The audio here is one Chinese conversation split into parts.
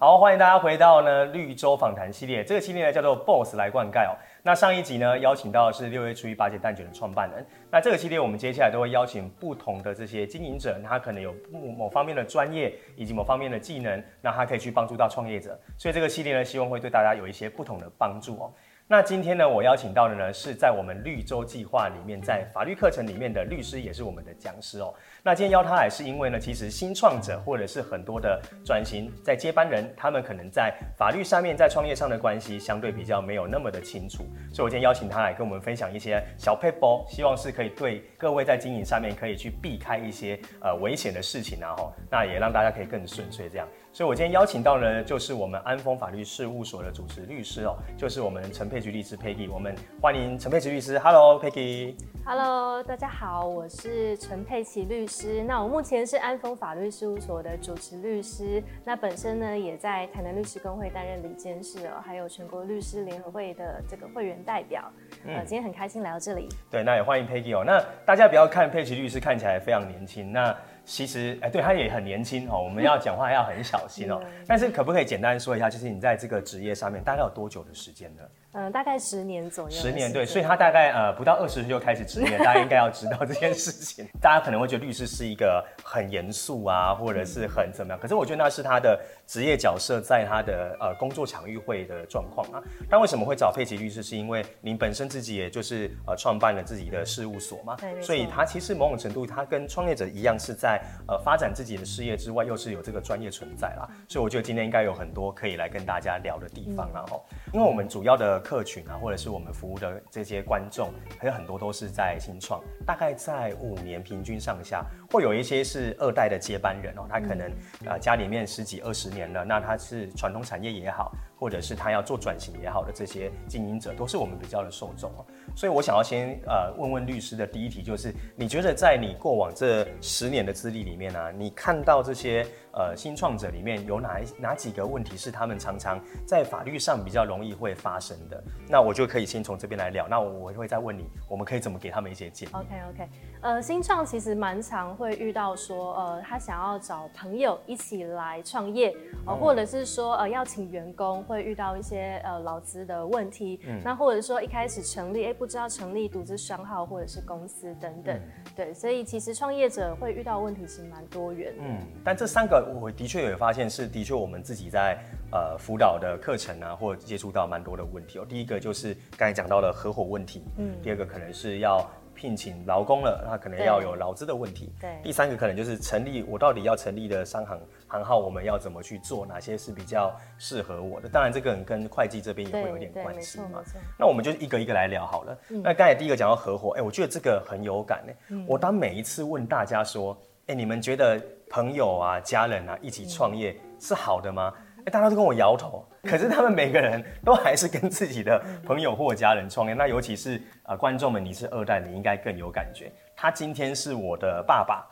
好，欢迎大家回到呢绿洲访谈系列，这个系列呢叫做 Boss 来灌溉哦。那上一集呢邀请到的是六月初一八节蛋卷的创办人。那这个系列我们接下来都会邀请不同的这些经营者，他可能有某方面的专业以及某方面的技能，那他可以去帮助到创业者。所以这个系列呢，希望会对大家有一些不同的帮助哦。那今天呢，我邀请到的呢是在我们绿洲计划里面，在法律课程里面的律师，也是我们的讲师哦。那今天邀他来，是因为呢，其实新创者或者是很多的转型在接班人，他们可能在法律上面，在创业上的关系相对比较没有那么的清楚，所以我今天邀请他来跟我们分享一些小撇步，希望是可以对各位在经营上面可以去避开一些呃危险的事情啊吼，那也让大家可以更顺遂这样。所以我今天邀请到呢，就是我们安丰法律事务所的主持律师哦，就是我们陈佩琪律师 Peggy，我们欢迎陈佩琪律师，Hello Peggy。Hello，大家好，我是陈佩琪律师。那我目前是安丰法律事务所的主持律师。那本身呢，也在台南律师公会担任理监事哦，还有全国律师联合会的这个会员代表。嗯，今天很开心来到这里。对，那也欢迎 Peggy 哦。那大家不要看佩琪律师看起来非常年轻，那其实哎、欸，对他也很年轻哦。我们要讲话要很小心哦。但是可不可以简单说一下，就是你在这个职业上面大概有多久的时间呢？嗯、呃，大概十年左右。十年，对，所以他大概呃不到二十岁就开始职业，大家应该要知道这件事情。大家可能会觉得律师是一个很严肃啊，或者是很怎么样，可是我觉得那是他的职业角色，在他的呃工作场域会的状况啊。但为什么会找佩奇律师？是因为您本身自己也就是呃创办了自己的事务所嘛，所以他其实某种程度他跟创业者一样，是在呃发展自己的事业之外，又是有这个专业存在啦。所以我觉得今天应该有很多可以来跟大家聊的地方，然后因为我们主要的。客群啊，或者是我们服务的这些观众，还有很多都是在新创，大概在五年平均上下，会有一些是二代的接班人哦，他可能呃家里面十几二十年了，那他是传统产业也好，或者是他要做转型也好的这些经营者，都是我们比较的受众哦。所以我想要先呃问问律师的第一题，就是你觉得在你过往这十年的资历里面呢、啊，你看到这些呃新创者里面有哪一哪几个问题是他们常常在法律上比较容易会发生的？那我就可以先从这边来聊。那我会再问你，我们可以怎么给他们一些建议？OK OK，呃，新创其实蛮常会遇到说，呃，他想要找朋友一起来创业，呃，或者是说呃要请员工会遇到一些呃劳资的问题，嗯，那或者说一开始成立，哎不。知道成立独资商号或者是公司等等，嗯、对，所以其实创业者会遇到问题其实蛮多元的。嗯，但这三个我的确有发现是的确我们自己在呃辅导的课程啊，或者接触到蛮多的问题哦。第一个就是刚才讲到的合伙问题，嗯，第二个可能是要。聘请劳工了，那可能要有劳资的问题。对，第三个可能就是成立，我到底要成立的商行行号，我们要怎么去做？哪些是比较适合我的？当然，这个跟会计这边也会有点关系嘛。那我们就一个一个来聊好了。嗯、那刚才第一个讲到合伙，哎、欸，我觉得这个很有感哎。嗯、我当每一次问大家说，哎、欸，你们觉得朋友啊、家人啊一起创业是好的吗？欸、大家都跟我摇头，可是他们每个人都还是跟自己的朋友或家人创业。那尤其是啊、呃，观众们，你是二代，你应该更有感觉。他今天是我的爸爸，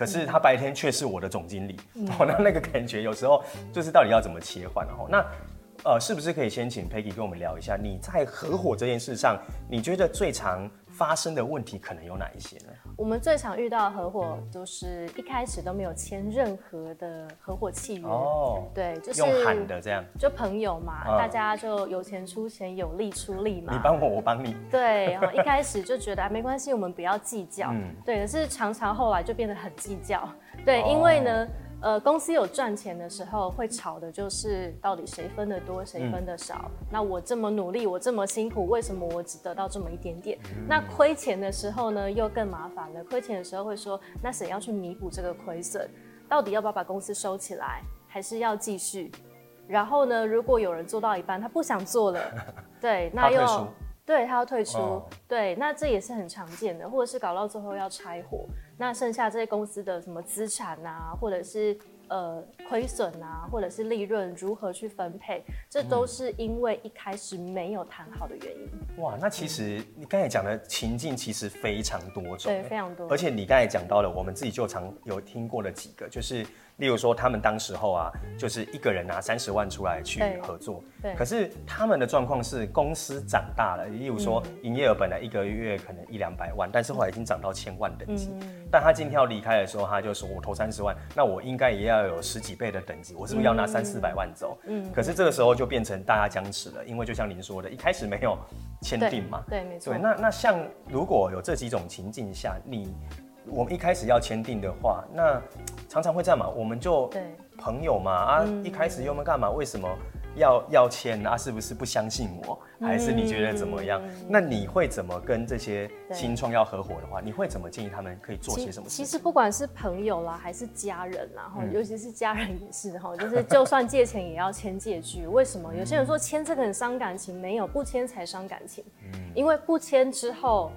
可是他白天却是我的总经理。嗯、哦，那那个感觉有时候就是到底要怎么切换？哦，那呃，是不是可以先请 Peggy 跟我们聊一下，你在合伙这件事上，你觉得最常发生的问题可能有哪一些呢？我们最常遇到的合伙，就是一开始都没有签任何的合伙契约。哦，对，就是用喊的这样，就朋友嘛，嗯、大家就有钱出钱，有力出力嘛。你帮我，我帮你。对，然后一开始就觉得啊，没关系，我们不要计较。嗯，对，可是常常后来就变得很计较。对，哦、因为呢。呃，公司有赚钱的时候，会吵的就是到底谁分得多，谁分的少。嗯、那我这么努力，我这么辛苦，为什么我只得到这么一点点？嗯、那亏钱的时候呢，又更麻烦了。亏钱的时候会说，那谁要去弥补这个亏损？到底要不要把公司收起来，还是要继续？然后呢，如果有人做到一半，他不想做了，对，那又。对，他要退出，哦、对，那这也是很常见的，或者是搞到最后要拆伙，那剩下这些公司的什么资产啊，或者是呃亏损啊，或者是利润如何去分配，这都是因为一开始没有谈好的原因。哇，那其实你刚才讲的情境其实非常多种，对，非常多。而且你刚才讲到了，我们自己就常有听过的几个，就是。例如说他们当时候啊，就是一个人拿三十万出来去合作，对，可是他们的状况是公司长大了，例如说营业额本来一个月可能一两百万，但是后来已经涨到千万等级，嗯、但他今天要离开的时候，他就说我投三十万，那我应该也要有十几倍的等级，我是不是要拿三四百万走？嗯，可是这个时候就变成大家僵持了，因为就像您说的，一开始没有签订嘛，对，对，没错。对，那那像如果有这几种情境下，你我们一开始要签订的话，那常常会这样嘛，我们就朋友嘛啊，嗯、一开始又没干嘛，为什么要要签啊？是不是不相信我，还是你觉得怎么样？嗯、那你会怎么跟这些新创要合伙的话，你会怎么建议他们可以做些什么事情？其实不管是朋友啦，还是家人啦，哈、嗯，尤其是家人也是哈，就是就算借钱也要签借据。为什么？有些人说签这个很伤感情，没有，不签才伤感情。嗯，因为不签之后。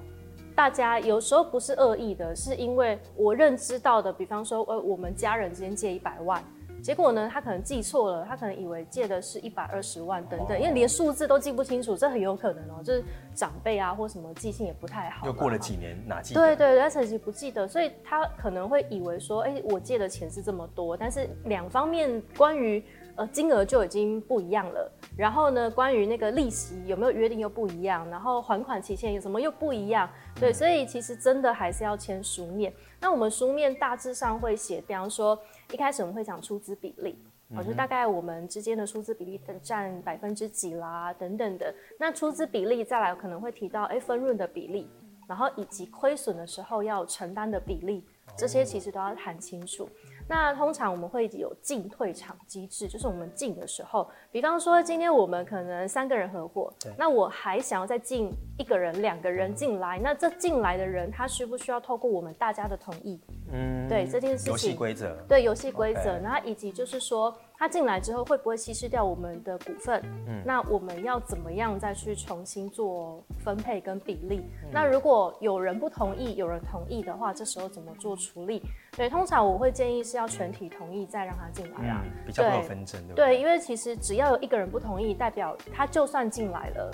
大家有时候不是恶意的，是因为我认知到的，比方说，呃，我们家人之间借一百万，结果呢，他可能记错了，他可能以为借的是一百二十万等等，因为连数字都记不清楚，这很有可能哦，就是长辈啊或什么记性也不太好。又过了几年，哪记得？对对对，他曾经不记得，所以他可能会以为说，哎，我借的钱是这么多，但是两方面关于。呃，金额就已经不一样了。然后呢，关于那个利息有没有约定又不一样，然后还款期限有什么又不一样。对，所以其实真的还是要签书面。那我们书面大致上会写，比方说一开始我们会讲出资比例，我觉得大概我们之间的出资比例占百分之几啦，等等的。那出资比例再来可能会提到，哎，分润的比例，然后以及亏损的时候要承担的比例，这些其实都要谈清楚。那通常我们会有进退场机制，就是我们进的时候，比方说今天我们可能三个人合伙，那我还想要再进一个人、两个人进来，那这进来的人他需不需要透过我们大家的同意？嗯，对这件事情，游戏规则，对游戏规则，然后以及就是说。他进来之后会不会稀释掉我们的股份？嗯，那我们要怎么样再去重新做分配跟比例？嗯、那如果有人不同意，有人同意的话，这时候怎么做处理？对，通常我会建议是要全体同意再让他进来啊、嗯，比较没有纷争，对？对，因为其实只要有一个人不同意，代表他就算进来了。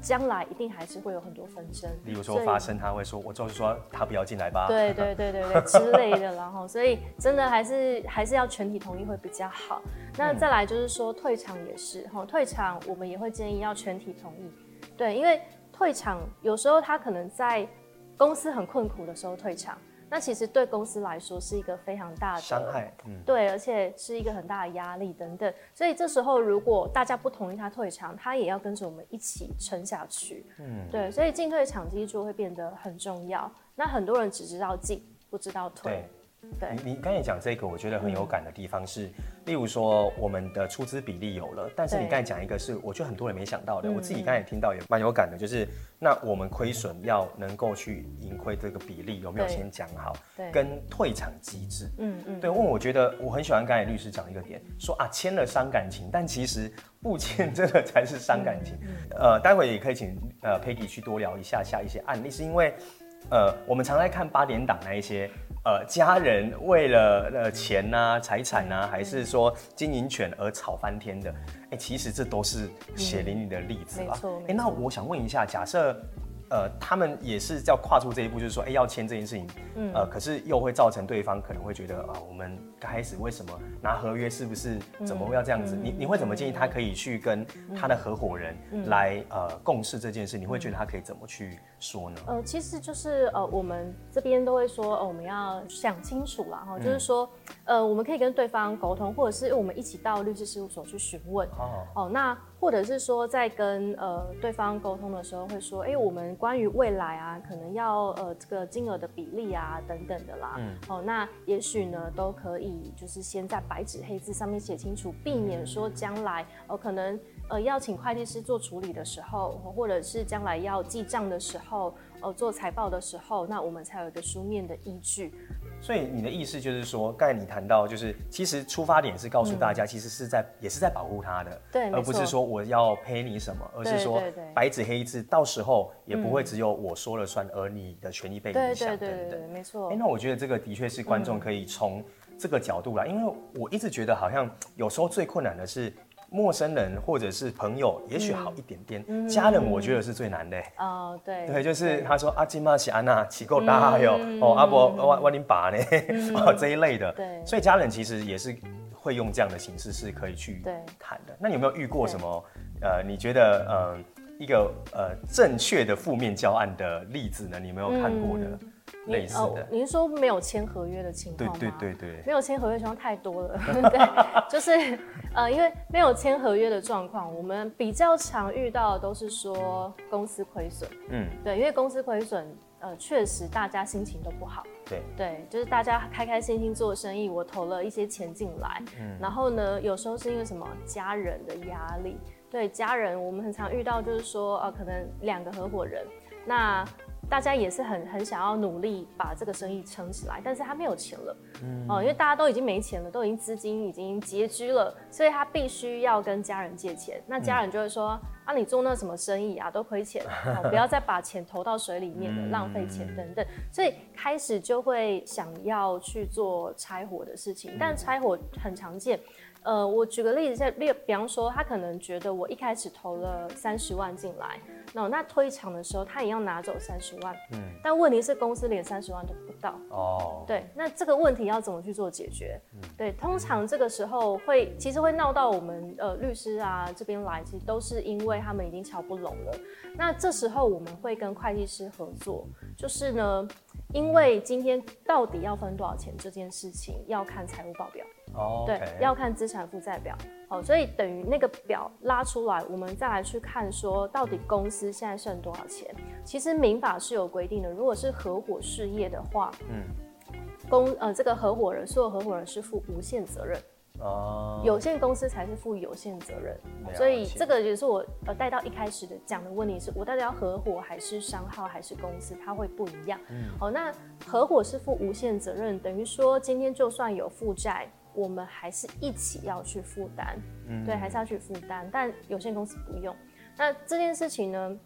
将来一定还是会有很多纷争，比如说发生，他会说，我就是说他不要进来吧，对对对对对 之类的，然后所以真的还是还是要全体同意会比较好。那再来就是说退场也是哈，退场我们也会建议要全体同意，对，因为退场有时候他可能在公司很困苦的时候退场。那其实对公司来说是一个非常大的伤害，嗯，对，而且是一个很大的压力等等。所以这时候如果大家不同意他退场，他也要跟着我们一起撑下去，嗯，对，所以进退场机制会变得很重要。那很多人只知道进，不知道退。对你，你刚才讲这个，我觉得很有感的地方是，嗯、例如说我们的出资比例有了，但是你刚才讲一个是，我觉得很多人没想到的，我自己刚才听到也蛮有感的，就是那我们亏损要能够去盈亏这个比例有没有先讲好？对，跟退场机制，嗯嗯，对，因为我觉得我很喜欢刚才律师讲一个点，说啊签了伤感情，但其实不签真的才是伤感情。嗯嗯、呃，待会也可以请呃 Peggy 去多聊一下下一些案例，是因为呃我们常在看八点档那一些。呃，家人为了呃钱呐、啊、财产呐、啊，还是说经营权而吵翻天的，哎、欸，其实这都是血淋淋的例子吧？哎、嗯欸，那我想问一下，假设。呃，他们也是要跨出这一步，就是说，哎、欸，要签这件事情，嗯，呃，可是又会造成对方可能会觉得，啊、呃，我们刚开始为什么拿合约，是不是怎么会要这样子？嗯、你你会怎么建议他可以去跟他的合伙人来、嗯、呃共事这件事？你会觉得他可以怎么去说呢？呃，其实就是呃，我们这边都会说，呃，我们要想清楚啦，哈，就是说，呃，我们可以跟对方沟通，或者是我们一起到律师事务所去询问，哦，哦，那。或者是说，在跟呃对方沟通的时候，会说，哎、欸，我们关于未来啊，可能要呃这个金额的比例啊等等的啦。嗯。哦，那也许呢，都可以就是先在白纸黑字上面写清楚，避免说将来哦、呃、可能呃要请会计师做处理的时候，或者是将来要记账的时候，呃做财报的时候，那我们才有一个书面的依据。所以你的意思就是说，刚才你谈到，就是其实出发点是告诉大家，其实是在、嗯、也是在保护他的，对，而不是说我要赔你什么，而是说白纸黑字，到时候也不会只有我说了算，而你的权益被影响等等。对对对，没错。哎、欸，那我觉得这个的确是观众可以从这个角度来，因为我一直觉得好像有时候最困难的是。陌生人或者是朋友，也许好一点点。嗯、家人我觉得是最难的。哦，对。对，就是他说阿金玛西安娜起够大哟，哦阿伯我我你爸呢，哦这一类的。对。所以家人其实也是会用这样的形式是可以去谈的。那你有没有遇过什么？呃，你觉得呃一个呃正确的负面教案的例子呢？你有没有看过的？嗯类似的，哦，您说没有签合约的情况吗？对对对对，没有签合约情况太多了。对，就是呃，因为没有签合约的状况，我们比较常遇到的都是说公司亏损。嗯，对，因为公司亏损，呃，确实大家心情都不好。对对，就是大家开开心心做生意，我投了一些钱进来，嗯，然后呢，有时候是因为什么家人的压力，对家人，我们很常遇到就是说，呃，可能两个合伙人，那。大家也是很很想要努力把这个生意撑起来，但是他没有钱了，嗯，哦，因为大家都已经没钱了，都已经资金已经拮据了，所以他必须要跟家人借钱。那家人就会说：“嗯、啊，你做那什么生意啊，都亏钱，哦，不要再把钱投到水里面了，嗯、浪费钱等等。”所以开始就会想要去做拆伙的事情，但拆伙很常见。呃，我举个例子，在例，比方说，他可能觉得我一开始投了三十万进来，那那推场的时候，他也要拿走三十万，嗯，但问题是公司连三十万都不到，哦，对，那这个问题要怎么去做解决？嗯，对，通常这个时候会，其实会闹到我们呃律师啊这边来，其实都是因为他们已经瞧不拢了。那这时候我们会跟会计师合作，就是呢，因为今天到底要分多少钱这件事情，要看财务报表。哦，对，要看资产负债表，好，所以等于那个表拉出来，我们再来去看说，到底公司现在剩多少钱。其实民法是有规定的，如果是合伙事业的话，嗯，公呃这个合伙人，所有合伙人是负无限责任。哦，有限公司才是负有限责任，所以这个也是我呃带到一开始的讲的问题是，我到底要合伙还是商号还是公司，它会不一样。嗯，好，那合伙是负无限责任，等于说今天就算有负债。我们还是一起要去负担，嗯，对，还是要去负担，但有限公司不用。那这件事情呢，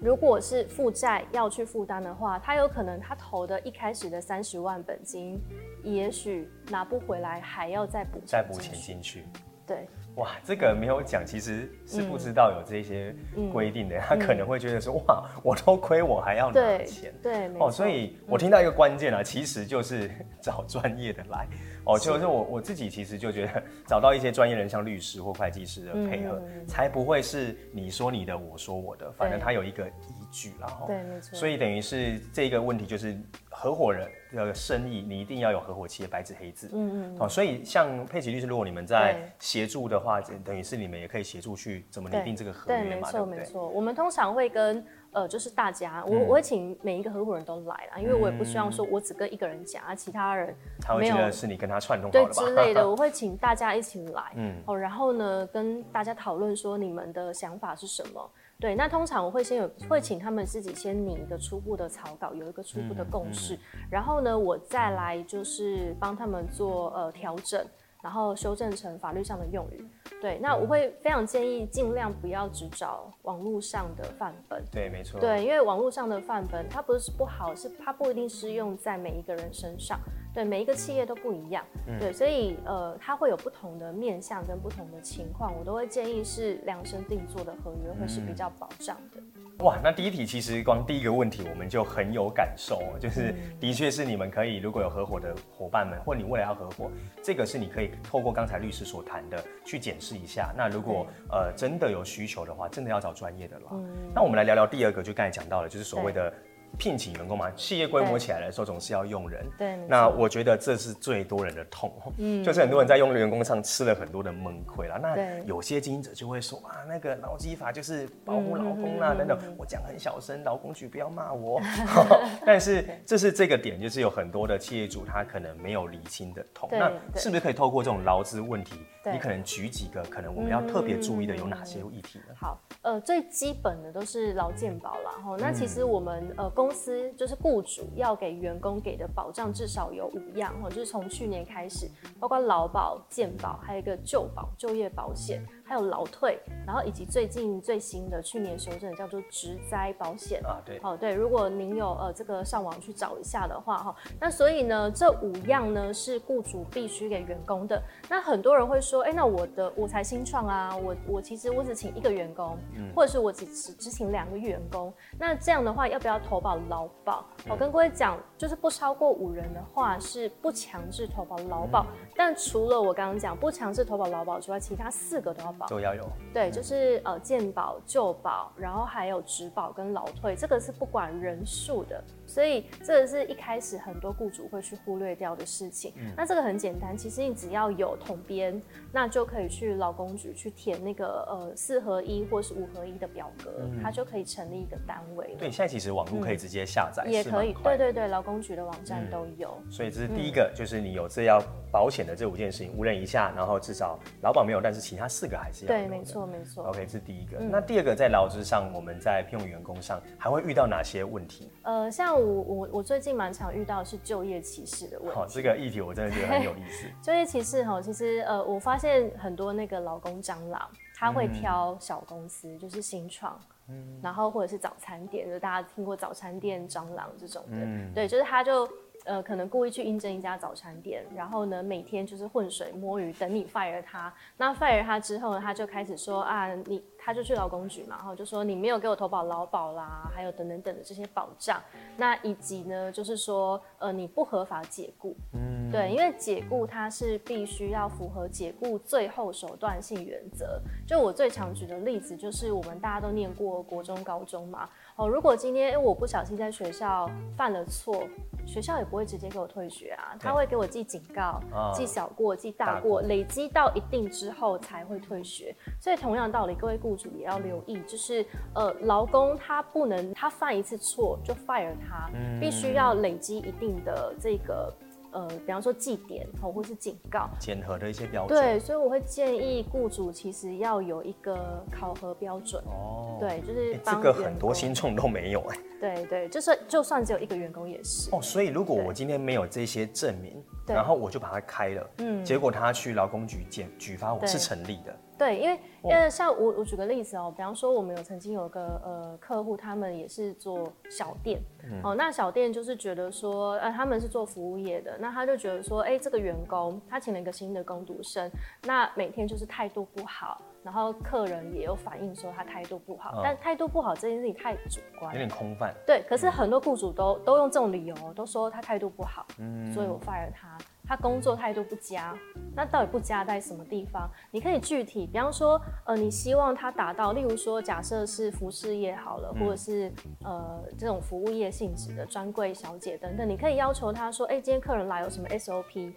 如果是负债要去负担的话，他有可能他投的一开始的三十万本金，也许拿不回来，还要再补再补钱进去。对，哇，这个没有讲，其实是不知道有这些规定的，嗯、他可能会觉得说，哇，我都亏，我还要拿钱，对，对哦，所以我听到一个关键啊，嗯、其实就是 找专业的来。哦，就是我我自己其实就觉得找到一些专业人，像律师或会计师的配合，嗯、才不会是你说你的，我说我的，反正他有一个依据，然后对，没错。所以等于是这个问题就是合伙人的生意，你一定要有合伙企业白纸黑字。嗯嗯。哦，所以像佩奇律师，如果你们在协助的话，等于是你们也可以协助去怎么拟定这个合约嘛，对不对？没错没错。我们通常会跟。呃，就是大家，我我会请每一个合伙人都来啦，因为我也不希望说我只跟一个人讲啊，其他人他会觉得是你跟他串通好对之类的，我会请大家一起来，嗯，哦，然后呢，跟大家讨论说你们的想法是什么，对，那通常我会先有会请他们自己先拟一个初步的草稿，有一个初步的共识，然后呢，我再来就是帮他们做呃调整。然后修正成法律上的用语，对，那我会非常建议尽量不要只找网络上的范本，对，没错，对，因为网络上的范本它不是不好，是它不一定适用在每一个人身上，对，每一个企业都不一样，嗯、对，所以呃，它会有不同的面向跟不同的情况，我都会建议是量身定做的合约会是比较保障的。嗯哇，那第一题其实光第一个问题我们就很有感受，就是的确是你们可以如果有合伙的伙伴们，或你未来要合伙，这个是你可以透过刚才律师所谈的去检视一下。那如果呃真的有需求的话，真的要找专业的了。嗯，那我们来聊聊第二个，就刚才讲到了，就是所谓的。聘请员工嘛，企业规模起来的时候，总是要用人。对，那我觉得这是最多人的痛，嗯，就是很多人在用员工上吃了很多的闷亏啦。那有些经营者就会说啊，那个劳基法就是保护劳工啊，等等。我讲很小声，劳工局不要骂我。但是这是这个点，就是有很多的企业主他可能没有理清的痛。那是不是可以透过这种劳资问题，你可能举几个可能我们要特别注意的有哪些议题呢？好，呃，最基本的都是劳健保啦。哈。那其实我们呃公司就是雇主要给员工给的保障至少有五样哈，就是从去年开始，包括劳保、健保，还有一个就保就业保险。还有劳退，然后以及最近最新的去年修正的叫做职灾保险啊，对，哦对，如果您有呃这个上网去找一下的话哈，那所以呢这五样呢是雇主必须给员工的。那很多人会说，哎，那我的我才新创啊，我我其实我只请一个员工，嗯、或者是我只只只请两个员工，那这样的话要不要投保劳保？我、嗯、跟各位讲，就是不超过五人的话是不强制投保劳保，嗯、但除了我刚刚讲不强制投保劳保之外，其他四个都要保，都要有。对，就是呃健保、旧保，然后还有职保跟劳退，这个是不管人数的，所以这个是一开始很多雇主会去忽略掉的事情。嗯、那这个很简单，其实你只要有统编，那就可以去劳工局去填那个呃四合一或是五合一的表格，嗯、它就可以成立一个单位。对，现在其实网络可以直接下载、嗯，也可以。对对对，劳工局的网站都有。嗯、所以这是第一个，嗯、就是你有这要保险的这五件事情，五人以下，然后至少劳保没有，但是其他四个还是要。对，没错没错。OK，这是第一个。嗯、那第二个，在劳资上，我们在聘用员工上还会遇到哪些问题？呃，像我我我最近蛮常遇到的是就业歧视的问题。好、哦，这个议题我真的觉得很有意思。就业歧视哈，其实呃，我发现很多那个劳工蟑螂，他会挑小公司，嗯、就是新创，嗯，然后或者是早餐店，就大家听过早餐店蟑螂这种的，嗯、对，就是他就。呃，可能故意去应征一家早餐店，然后呢，每天就是浑水摸鱼，等你 fire 他。那 fire 他之后呢，他就开始说啊，你他就去劳工局嘛，然后就说你没有给我投保劳保啦，还有等等等的这些保障。那以及呢，就是说呃，你不合法解雇。嗯，对，因为解雇它是必须要符合解雇最后手段性原则。就我最常举的例子，就是我们大家都念过国中、高中嘛。哦，如果今天我不小心在学校犯了错，学校也不会直接给我退学啊，他会给我记警告、记小过、记大过，累积到一定之后才会退学。所以同样道理，各位雇主也要留意，就是呃，劳工他不能他犯一次错就 fire 他，必须要累积一定的这个。呃，比方说祭点哦，或是警告，检核的一些标准。对，所以我会建议雇主其实要有一个考核标准。哦，对，就是这个很多新创都没有哎。对对，就是就算只有一个员工也是。哦，所以如果我今天没有这些证明，然后我就把它开了，嗯，结果他去劳工局检举发我是成立的。对，因为因为像我我举个例子哦，比方说我们有曾经有个呃客户，他们也是做小店，嗯、哦，那小店就是觉得说，呃，他们是做服务业的，那他就觉得说，哎，这个员工他请了一个新的工读生，那每天就是态度不好，然后客人也有反映说他态度不好，哦、但态度不好这件事情太主观，有点空泛。对，可是很多雇主都都用这种理由，都说他态度不好，嗯，所以我 fire 他。他工作态度不佳，那到底不佳在什么地方？你可以具体，比方说，呃，你希望他达到，例如说，假设是服饰业好了，或者是呃这种服务业性质的专柜小姐等等，你可以要求他说，哎、欸，今天客人来有什么 SOP？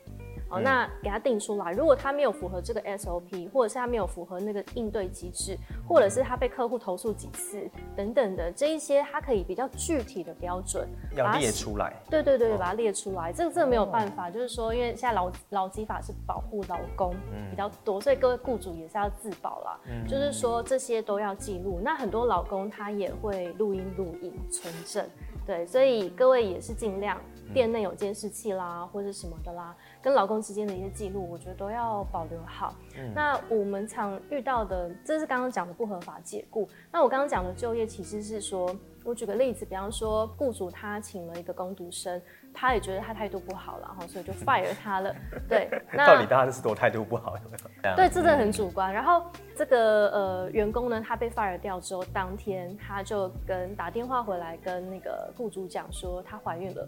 哦，那给他定出来。如果他没有符合这个 SOP，或者是他没有符合那个应对机制，或者是他被客户投诉几次等等的这一些，他可以比较具体的标准要列出来。对对对，把它列出来。这个这个没有办法，就是说，因为现在劳劳基法是保护劳工比较多，所以各位雇主也是要自保啦。就是说这些都要记录。那很多劳工他也会录音录影存证。对，所以各位也是尽量店内有监视器啦，或者什么的啦，跟老公之间的一些记录，我觉得都要保留好。嗯、那我们常遇到的，这是刚刚讲的不合法解雇。那我刚刚讲的就业，其实是说。我举个例子，比方说，雇主他请了一个工读生，他也觉得他态度不好了，然后所以就 fire 他了。对，那到底大家是多态度不好？对，这真的很主观。然后这个呃员工呢，他被 fire 掉之后，当天他就跟打电话回来跟那个雇主讲说，他怀孕了。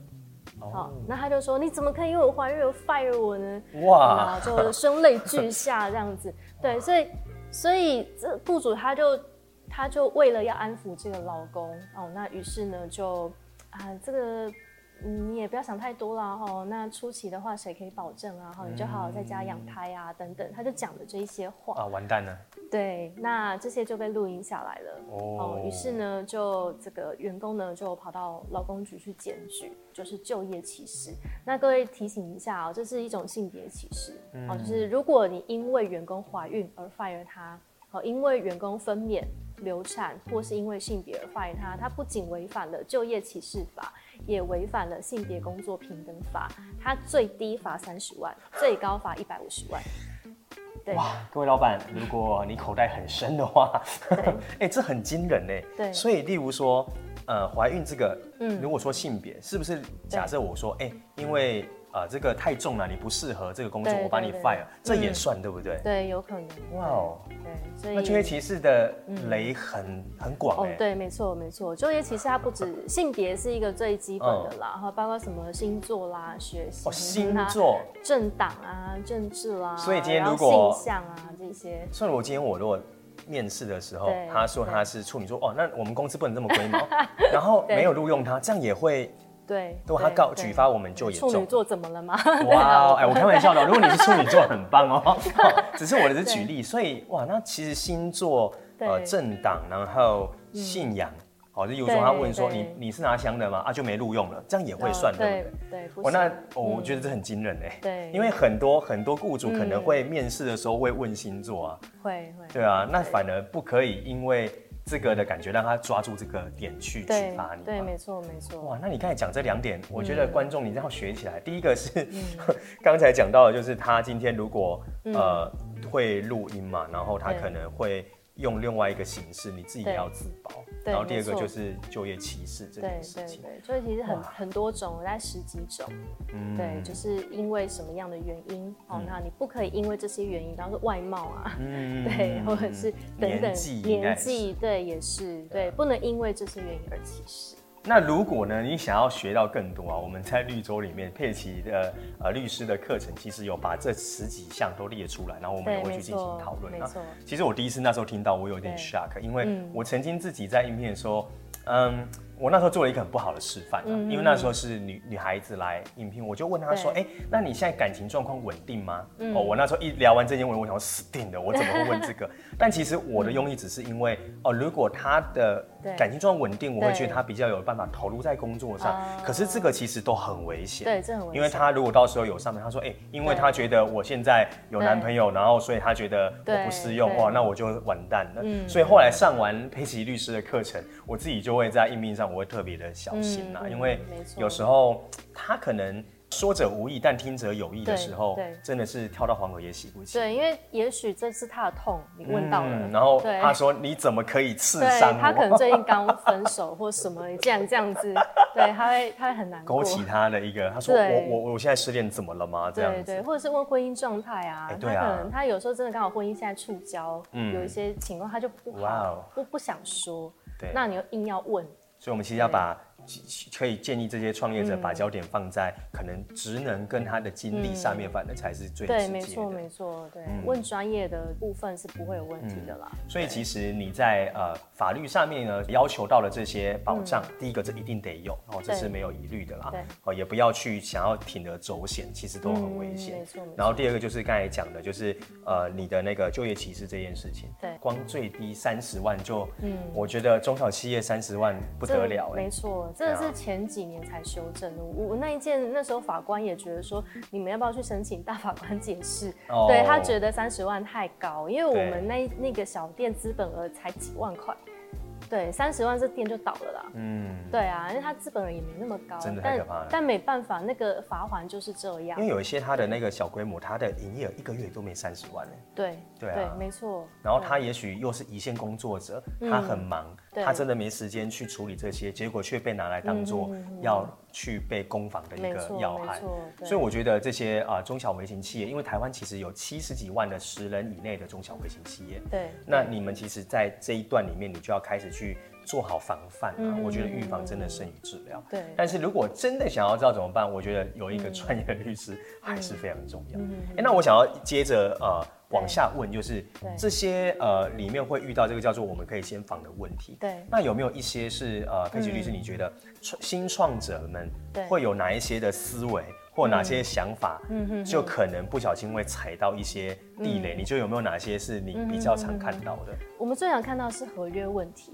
好、哦，那他就说，你怎么可以因为我怀孕而 fire 我呢？哇，就声泪俱下这样子。对，所以所以这雇主他就。他就为了要安抚这个老公哦，那于是呢就啊这个你也不要想太多了哈，那初期的话谁可以保证啊哈，你就好好在家养胎啊等等，他就讲的这一些话啊，完蛋了。对，那这些就被录音下来了哦，于是呢就这个员工呢就跑到劳工局去检举，就是就业歧视。那各位提醒一下哦，这是一种性别歧视哦，就是如果你因为员工怀孕而 fire 他。好，因为员工分娩、流产，或是因为性别而 fire 他，他不仅违反了就业歧视法，也违反了性别工作平等法。他最低罚三十万，最高罚一百五十万。哇，各位老板，如果你口袋很深的话，哎、欸，这很惊人呢。对，所以例如说，呃，怀孕这个，嗯，如果说性别，是不是假设我说，哎、欸，因为。啊，这个太重了，你不适合这个工作，我把你 fire，这也算对不对？对，有可能。哇哦，对，所以那就业歧视的雷很很广哎。对，没错没错，就业歧视它不止性别是一个最基本的啦，然后包括什么星座啦、学习、星座、政党啊、政治啦，所以今天如果性向啊这些，所以我今天我如果面试的时候，他说他是处女座，哦，那我们公司不能这么龟毛，然后没有录用他，这样也会。对，如果他告举发我们就严重。处女座怎么了吗？哇，哎，我开玩笑的。如果你是处女座，很棒哦。只是我的是举例，所以哇，那其实星座、呃政党，然后信仰，好，就有时候他问说你你是拿香的吗？啊，就没录用了，这样也会算对不对？对，我那我觉得这很惊人哎。对，因为很多很多雇主可能会面试的时候会问星座啊，会会。对啊，那反而不可以因为。这个的感觉让他抓住这个点去启发你。对，没错，没错。哇，那你刚才讲这两点，我觉得观众你这样学起来，第一个是 刚才讲到的，就是他今天如果呃会录音嘛，然后他可能会。用另外一个形式，你自己也要自保。然后第二个就是就业歧视这件事情。对对对，就业歧视很很多种，大概十几种。嗯，对，就是因为什么样的原因？哦，那你不可以因为这些原因，比方说外貌啊，嗯，对，或者是等等年纪，对，也是对，不能因为这些原因而歧视。那如果呢，你想要学到更多啊，我们在绿洲里面佩奇的呃律师的课程，其实有把这十几项都列出来，然后我们也会去进行讨论。没错，其实我第一次那时候听到，我有点 shock，因为我曾经自己在应聘的时候，嗯。我那时候做了一个很不好的示范，因为那时候是女女孩子来应聘，我就问她说：“哎，那你现在感情状况稳定吗？”哦，我那时候一聊完这件问题，我想死定了，我怎么会问这个？但其实我的用意只是因为，哦，如果她的感情状况稳定，我会觉得她比较有办法投入在工作上。可是这个其实都很危险，对，这很危险。因为她如果到时候有上面，她说：“哎，因为她觉得我现在有男朋友，然后所以她觉得我不适用，哇，那我就完蛋了。”所以后来上完佩奇律师的课程，我自己就会在应聘上，我会特别的小。心呐，因为有时候他可能说者无意，但听者有意的时候，真的是跳到黄河也洗不清。对，因为也许这是他的痛，你问到了，然后他说：“你怎么可以刺伤我？”他可能最近刚分手或什么，你这样这样子，对，他会他会很难过。勾起他的一个，他说：“我我我现在失恋怎么了吗？”这样子，对，或者是问婚姻状态啊，他可能他有时候真的刚好婚姻现在触礁，有一些情况他就不好不不想说，对，那你又硬要问，所以我们其实要把。可以建议这些创业者把焦点放在可能职能跟他的经历上面，反正才是最。对，没错，没错，对，问专业的部分是不会有问题的啦。所以其实你在呃法律上面呢，要求到了这些保障，第一个这一定得有，哦，这是没有疑虑的啦。对，哦，也不要去想要铤而走险，其实都很危险。没错。然后第二个就是刚才讲的，就是呃你的那个就业歧视这件事情。对。光最低三十万就，嗯，我觉得中小企业三十万不得了。没错。这是前几年才修正的。我那一件，那时候法官也觉得说，你们要不要去申请大法官解释？Oh, 对，他觉得三十万太高，因为我们那那个小店资本额才几万块。对，三十万这店就倒了啦。嗯，对啊，因为他资本额也没那么高，真的太可怕了。但没办法，那个罚款就是这样。因为有一些他的那个小规模，他的营业额一个月都没三十万呢。对对啊，没错。然后他也许又是一线工作者，他很忙，他真的没时间去处理这些，结果却被拿来当做要去被攻防的一个要害。所以我觉得这些啊中小微型企业，因为台湾其实有七十几万的十人以内的中小微型企业。对。那你们其实，在这一段里面，你就要开始去。做好防范啊，嗯、我觉得预防真的胜于治疗。对，但是如果真的想要知道怎么办，我觉得有一个专业的律师还是非常重要。哎、嗯欸，那我想要接着呃往下问，就是这些呃里面会遇到这个叫做我们可以先访的问题。对，那有没有一些是呃佩奇律师，你觉得创新创者们会有哪一些的思维？或哪些想法，就可能不小心会踩到一些地雷。你就有没有哪些是你比较常看到的？我们最常看到是合约问题。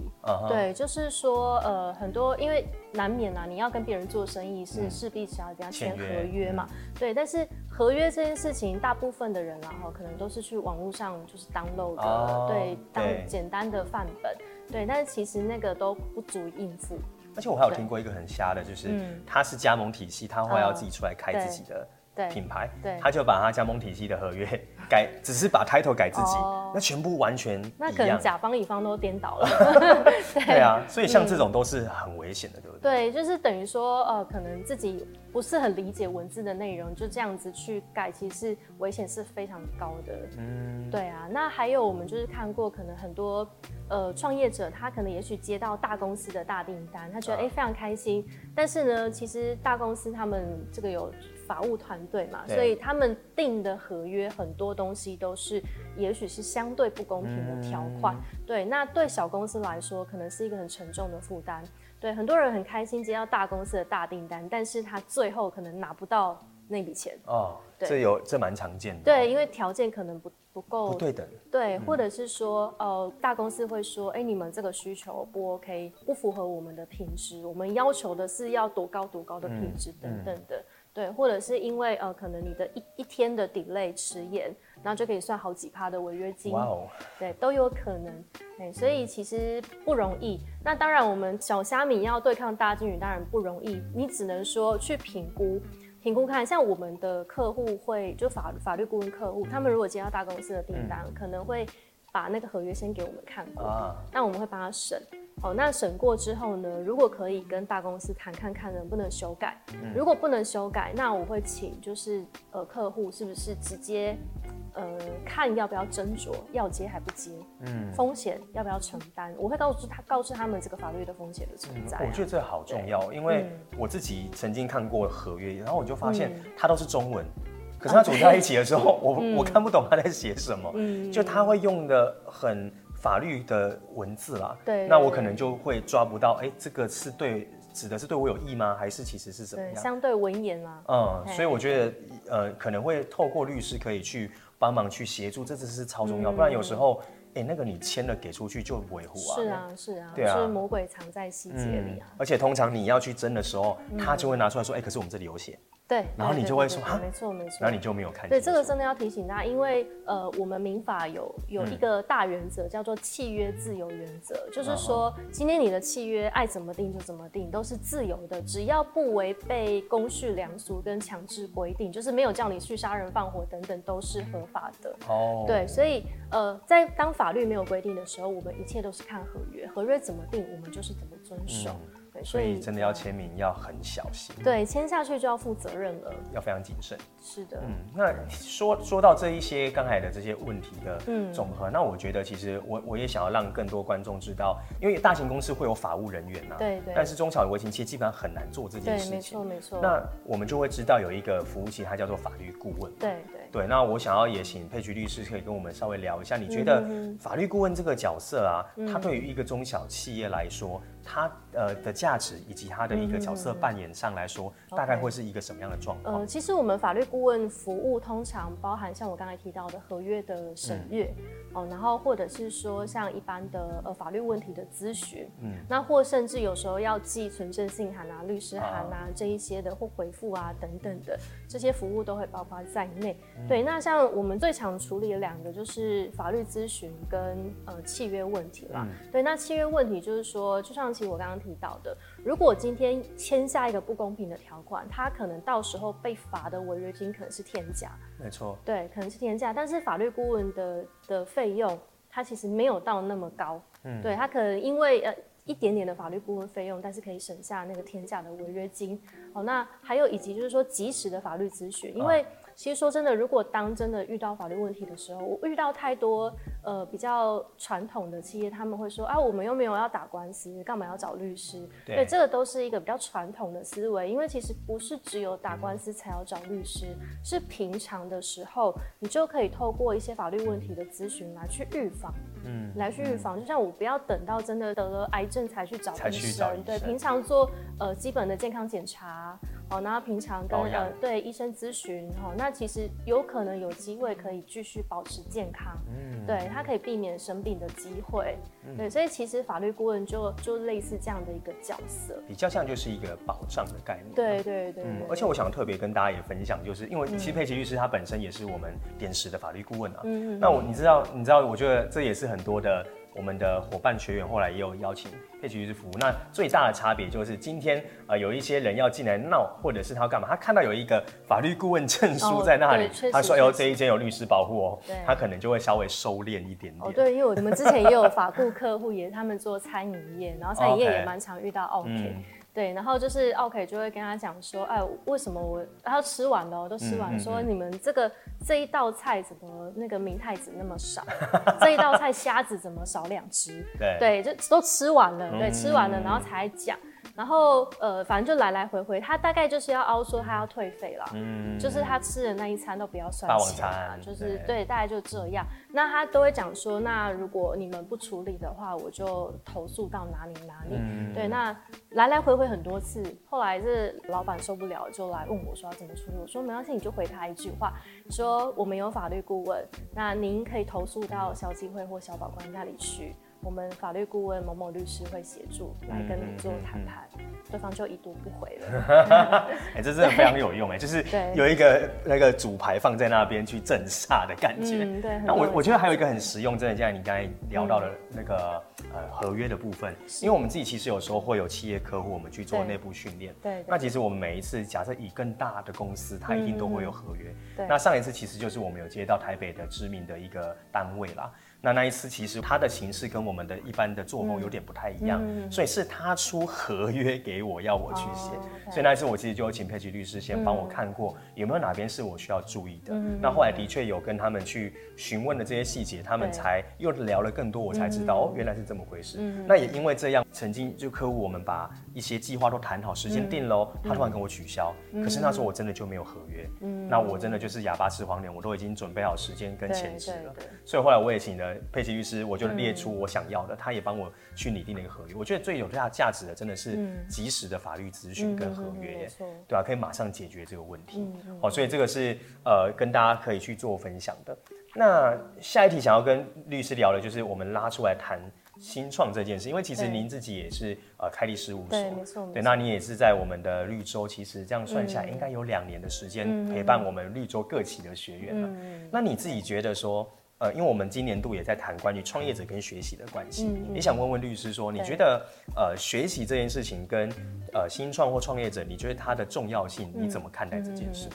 对，就是说，呃，很多因为难免啊，你要跟别人做生意，是势必是要这样签合约嘛。对，但是合约这件事情，大部分的人然后可能都是去网络上就是 download 的，对，当简单的范本。对，但是其实那个都不足以应付。而且我还有听过一个很瞎的，就是他是加盟体系，他会要自己出来开自己的品牌，对，他就把他加盟体系的合约改，只是把 title 改自己，哦、那全部完全那可能甲方乙方都颠倒了。对，对啊，所以像这种都是很危险的，对不对？对，就是等于说，呃，可能自己不是很理解文字的内容，就这样子去改，其实危险是非常高的。嗯，对啊。那还有我们就是看过，可能很多呃创业者，他可能也许接到大公司的大订单，他觉得哎、非常开心，但是呢，其实大公司他们这个有。法务团队嘛，所以他们定的合约很多东西都是，也许是相对不公平的条款。嗯、对，那对小公司来说，可能是一个很沉重的负担。对，很多人很开心接到大公司的大订单，但是他最后可能拿不到那笔钱。哦，对这有这蛮常见的。对，因为条件可能不不够不对等。对，或者是说，呃，大公司会说，哎，你们这个需求不 OK，不符合我们的品质，我们要求的是要多高多高的品质等等的。对，或者是因为呃，可能你的一一天的 delay 迟延，然后就可以算好几趴的违约金。哇哦，对，都有可能。对，所以其实不容易。那当然，我们小虾米要对抗大金鱼，当然不容易。你只能说去评估，评估看，像我们的客户会就法法律顾问客户，他们如果接到大公司的订单，嗯、可能会把那个合约先给我们看过，啊、那我们会帮他审。哦，那审过之后呢？如果可以跟大公司谈看看能不能修改，嗯、如果不能修改，那我会请就是呃客户是不是直接呃看要不要斟酌，要接还不接，嗯，风险要不要承担？我会告诉他，告诉他们这个法律的风险的存在、啊嗯。我觉得这好重要，因为我自己曾经看过合约，然后我就发现它都是中文，嗯、可是它组在一起的时候，我、嗯、我看不懂他在写什么，嗯，就他会用的很。法律的文字啦，对，那我可能就会抓不到，哎，这个是对，指的是对我有益吗？还是其实是怎么样？相对文言啊，嗯，所以我觉得，呃，可能会透过律师可以去帮忙去协助，这只是超重要，不然有时候，哎，那个你签了给出去就不维护啊。是啊，是啊，对啊，是魔鬼藏在细节里啊。而且通常你要去争的时候，他就会拿出来说，哎，可是我们这里有写。对，然后你就会说啊，没错没错，然后你就没有看。对，这个真的要提醒大家，因为呃，我们民法有有一个大原则，叫做契约自由原则，就是说，今天你的契约爱怎么定就怎么定，都是自由的，只要不违背公序良俗跟强制规定，就是没有叫你去杀人放火等等，都是合法的。哦，对，所以呃，在当法律没有规定的时候，我们一切都是看合约，合约怎么定，我们就是怎么遵守。所以真的要签名要很小心，对，签下去就要负责任了，要非常谨慎。是的，嗯，那说说到这一些刚才的这些问题的总和，嗯、那我觉得其实我我也想要让更多观众知道，因为大型公司会有法务人员呐、啊，对对，但是中小微型企业基本上很难做这件事情，没错没错。那我们就会知道有一个服务器，它叫做法律顾问，对对。对。那我想要也请佩菊律师可以跟我们稍微聊一下，你觉得法律顾问这个角色啊，嗯、它对于一个中小企业来说，它呃的价值以及它的一个角色扮演上来说，嗯、大概会是一个什么样的状况？呃，其实我们法律顾问服务通常包含像我刚才提到的合约的审阅，哦、嗯，然后或者是说像一般的呃法律问题的咨询，嗯，那或甚至有时候要寄存证信函啊、律师函啊、啊这一些的或回复啊等等的这些服务都会包括在内。嗯、对，那像我们最常处理的两个就是法律咨询跟呃契约问题啦。嗯、对，那契约问题就是说，就像。其实我刚刚提到的，如果今天签下一个不公平的条款，他可能到时候被罚的违约金可能是天价。没错，对，可能是天价。但是法律顾问的的费用，它其实没有到那么高。嗯，对，他可能因为呃一点点的法律顾问费用，但是可以省下那个天价的违约金。哦，那还有以及就是说及时的法律咨询，因为。其实说真的，如果当真的遇到法律问题的时候，我遇到太多呃比较传统的企业，他们会说啊，我们又没有要打官司，干嘛要找律师？对，对，这个都是一个比较传统的思维，因为其实不是只有打官司才要找律师，是平常的时候你就可以透过一些法律问题的咨询来去预防，嗯，来去预防。就像我不要等到真的得了癌症才去找医生，对，平常做呃基本的健康检查。哦，然后平常跟呃对医生咨询，哈，那其实有可能有机会可以继续保持健康，嗯，对，他可以避免生病的机会，嗯、对，所以其实法律顾问就就类似这样的一个角色，比较像就是一个保障的概念，对对对，嗯，而且我想特别跟大家也分享，就是因为其实佩奇律师他本身也是我们点石的法律顾问啊，嗯嗯，那我你知道你知道，我觉得这也是很多的。我们的伙伴学员后来也有邀请佩奇律师服务。那最大的差别就是今天呃有一些人要进来闹，或者是他要干嘛，他看到有一个法律顾问证书在那里，哦、他说：“哎呦，这一间有律师保护哦。对”他可能就会稍微收敛一点点。哦，对，因为我们之前也有法顾客户，也他们做餐饮业，然后餐饮业也 蛮常遇到 OK。嗯对，然后就是奥 K 就会跟他讲说，哎，为什么我他吃完了，都吃完了，说你们这个这一道菜怎么那个明太子那么少？这一道菜虾子怎么少两只？对，对，就都吃完了，对，吃完了，然后才讲。然后呃，反正就来来回回，他大概就是要凹说他要退费了，嗯，就是他吃的那一餐都不要算钱啊，就是对，对，大概就这样。那他都会讲说，那如果你们不处理的话，我就投诉到哪里哪里。嗯、对，那来来回回很多次，后来是老板受不了，就来问我说要怎么处理。我说没关系，你就回他一句话，说我们有法律顾问，那您可以投诉到消基会或消保官那里去。我们法律顾问某某律师会协助来跟你做谈判，嗯嗯嗯、对方就一读不回了。哎、欸，这真的非常有用哎，就是有一个那个主牌放在那边去镇煞的感觉。嗯、对。那我我觉得还有一个很实用，真的，像你刚才聊到的那个、嗯、呃合约的部分，因为我们自己其实有时候会有企业客户，我们去做内部训练。对。那其实我们每一次，假设以更大的公司，它一定都会有合约。对、嗯。那上一次其实就是我们有接到台北的知名的一个单位啦。那那一次其实他的形式跟我们的一般的作风有点不太一样，所以是他出合约给我要我去写，哦 okay、所以那一次我其实就有请佩奇律师先帮我看过、嗯、有没有哪边是我需要注意的。嗯、那后来的确有跟他们去询问的这些细节，他们才又聊了更多，我才知道、嗯、哦原来是这么回事。嗯、那也因为这样，曾经就客户我们把一些计划都谈好，时间定喽，嗯、他突然跟我取消，嗯、可是那时候我真的就没有合约，嗯、那我真的就是哑巴吃黄连，我都已经准备好时间跟钱值了，所以后来我也请了佩奇律师，我。就列出我想要的，嗯、他也帮我去拟定了一个合约。我觉得最有最大价值的，真的是及时的法律咨询跟合约，嗯、对吧、啊？可以马上解决这个问题。好，所以这个是呃，跟大家可以去做分享的。那下一题想要跟律师聊的，就是我们拉出来谈新创这件事，因为其实您自己也是呃开立事务所，对，没错，对，那你也是在我们的绿洲，其实这样算下来，应该有两年的时间陪伴我们绿洲各期的学员了。嗯、那你自己觉得说？呃，因为我们今年度也在谈关于创业者跟学习的关系，也想问问律师说，你觉得呃学习这件事情跟呃新创或创业者，你觉得它的重要性，你怎么看待这件事？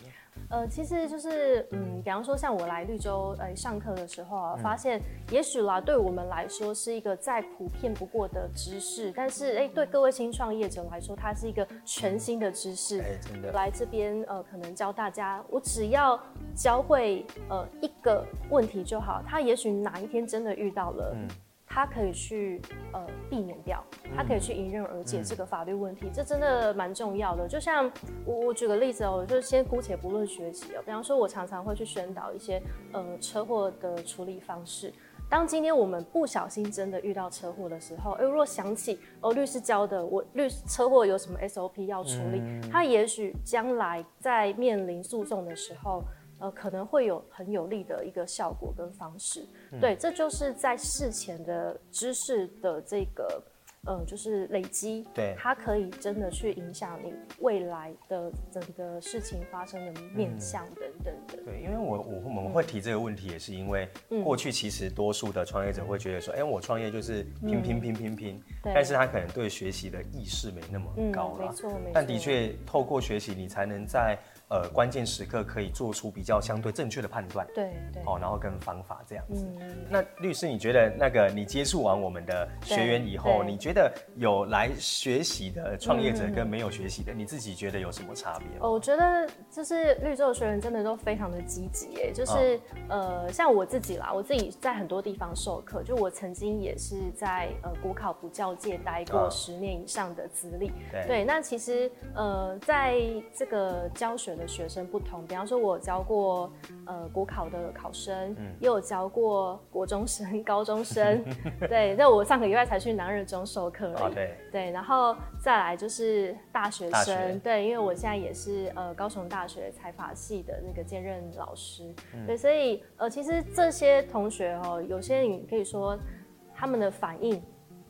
呃，其实就是，嗯，比方说像我来绿洲呃上课的时候啊，发现也许啦，对我们来说是一个再普遍不过的知识，但是哎，对各位新创业者来说，它是一个全新的知识。哎，真的。来这边呃，可能教大家，我只要教会呃一个问题就好，他也许哪一天真的遇到了。嗯他可以去呃避免掉，他可以去迎刃而解这个法律问题，嗯、这真的蛮重要的。就像我我举个例子哦，我就先姑且不论学习哦，比方说我常常会去宣导一些呃车祸的处理方式。当今天我们不小心真的遇到车祸的时候，哎，如果想起哦律师教的，我律车祸有什么 SOP 要处理，嗯、他也许将来在面临诉讼的时候。呃，可能会有很有利的一个效果跟方式，嗯、对，这就是在事前的知识的这个，呃，就是累积，对，它可以真的去影响你未来的整个事情发生的面向等等的。嗯、对，因为我我我们会提这个问题，也是因为过去其实多数的创业者会觉得说，哎、嗯，我创业就是拼拼拼拼拼，嗯、但是他可能对学习的意识没那么高了、嗯，没错没错。但的确，透过学习，你才能在。呃，关键时刻可以做出比较相对正确的判断，对对，哦，然后跟方法这样子。嗯、那律师，你觉得那个你接触完我们的学员以后，你觉得有来学习的创业者跟没有学习的，嗯、你自己觉得有什么差别？哦，我觉得就是绿洲的学员真的都非常的积极，哎，就是、哦、呃，像我自己啦，我自己在很多地方授课，就我曾经也是在呃国考补教界待过十年以上的资历，哦、对，对，那其实呃，在这个教学。的学生不同，比方说，我教过呃国考的考生，嗯、也有教过国中生、高中生。对，那我上个礼拜才去南日中授课了。哦、对，对，然后再来就是大学生，学对，因为我现在也是呃高雄大学财法系的那个兼任老师。嗯、对，所以呃其实这些同学哦，有些你可以说他们的反应，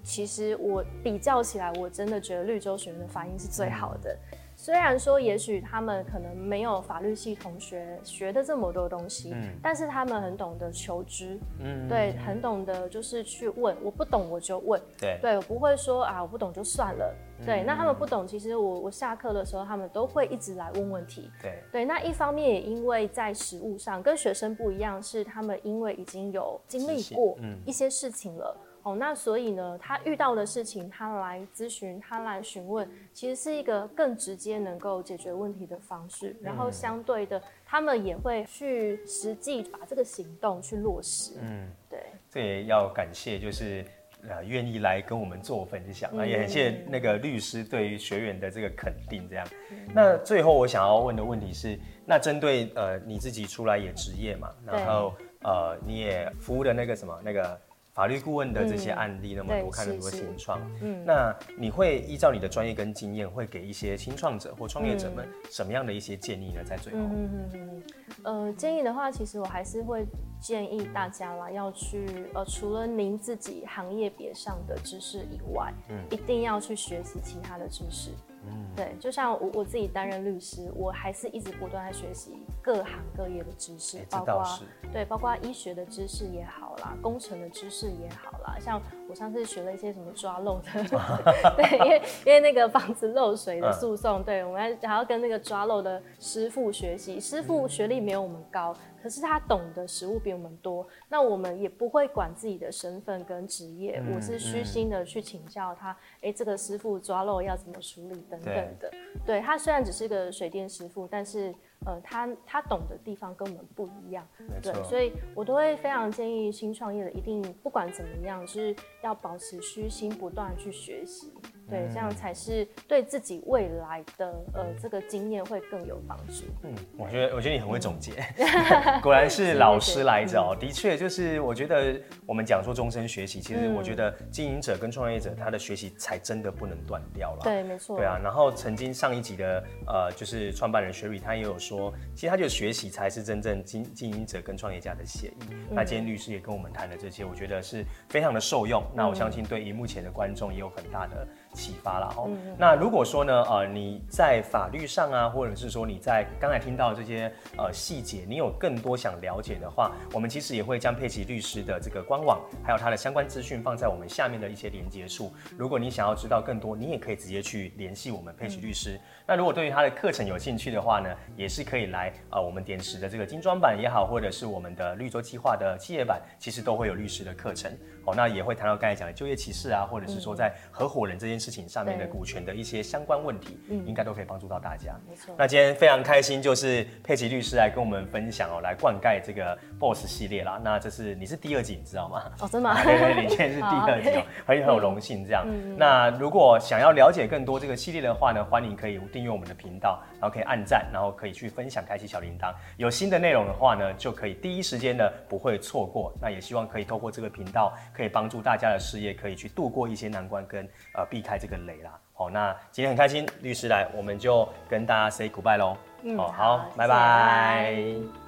其实我比较起来，我真的觉得绿洲学员的反应是最好的。嗯虽然说也许他们可能没有法律系同学学的这么多东西，嗯，但是他们很懂得求知，嗯，对，很懂得就是去问，我不懂我就问，对，对我不会说啊我不懂就算了，对，那他们不懂，其实我我下课的时候他们都会一直来问问题，对，对，那一方面也因为在实务上跟学生不一样，是他们因为已经有经历过一些事情了。哦，那所以呢，他遇到的事情，他来咨询，他来询问，其实是一个更直接能够解决问题的方式。然后相对的，他们也会去实际把这个行动去落实。嗯，对。这也要感谢，就是呃，愿意来跟我们做分享，那、嗯、也很谢谢那个律师对于学员的这个肯定。这样，嗯、那最后我想要问的问题是，那针对呃你自己出来也职业嘛，然后呃你也服务的那个什么那个。法律顾问的这些案例那么多，嗯、看了很多新创，嗯，那你会依照你的专业跟经验，会给一些新创者或创业者们什么样的一些建议呢？在最后，嗯嗯嗯。呃，建议的话，其实我还是会建议大家啦，要去呃，除了您自己行业别上的知识以外，嗯，一定要去学习其他的知识。嗯，对，就像我我自己担任律师，我还是一直不断在学习各行各业的知识，包括对，包括医学的知识也好啦，工程的知识也好啦。像我上次学了一些什么抓漏的，对，因为因为那个房子漏水的诉讼，对，我们还要跟那个抓漏的师傅学习，师傅学历没有我们高。可是他懂的食物比我们多，那我们也不会管自己的身份跟职业，嗯、我是虚心的去请教他，哎、嗯欸，这个师傅抓漏要怎么处理等等的。对，对他虽然只是个水电师傅，但是呃，他他懂的地方跟我们不一样。对，所以我都会非常建议新创业的一定不管怎么样，就是要保持虚心，不断去学习。对，这样才是对自己未来的呃这个经验会更有帮助。嗯，我觉得我觉得你很会总结，嗯、果然是老师来着哦。的确，就是我觉得我们讲说终身学习，其实我觉得经营者跟创业者他的学习才真的不能断掉了。对，没错。对啊，然后曾经上一集的呃就是创办人 Sherry 他也有说，其实他觉得学习才是真正经经营者跟创业家的协议。嗯、那今天律师也跟我们谈了这些，我觉得是非常的受用。嗯、那我相信对荧幕前的观众也有很大的。启发了哦。嗯、那如果说呢，呃，你在法律上啊，或者是说你在刚才听到这些呃细节，你有更多想了解的话，我们其实也会将佩奇律师的这个官网，还有他的相关资讯放在我们下面的一些连接处。如果你想要知道更多，你也可以直接去联系我们佩奇律师。嗯、那如果对于他的课程有兴趣的话呢，也是可以来呃我们点石的这个精装版也好，或者是我们的绿洲计划的企业版，其实都会有律师的课程。哦，那也会谈到刚才讲的就业歧视啊，或者是说在合伙人这件事情上面的股权的一些相关问题，嗯，应该都可以帮助到大家。没错。那今天非常开心，就是佩奇律师来跟我们分享哦，来灌溉这个 Boss 系列啦。那这是你是第二集，你知道吗？哦，真的吗？对对对，你现在是第二集哦，很很有荣幸这样。那如果想要了解更多这个系列的话呢，欢迎可以订阅我们的频道，然后可以按赞，然后可以去分享，开启小铃铛。有新的内容的话呢，就可以第一时间的不会错过。那也希望可以透过这个频道，可以帮助大家。的事业可以去度过一些难关跟，跟呃避开这个雷啦。好，那今天很开心，律师来，我们就跟大家 say goodbye 喽。嗯，好，好，拜拜。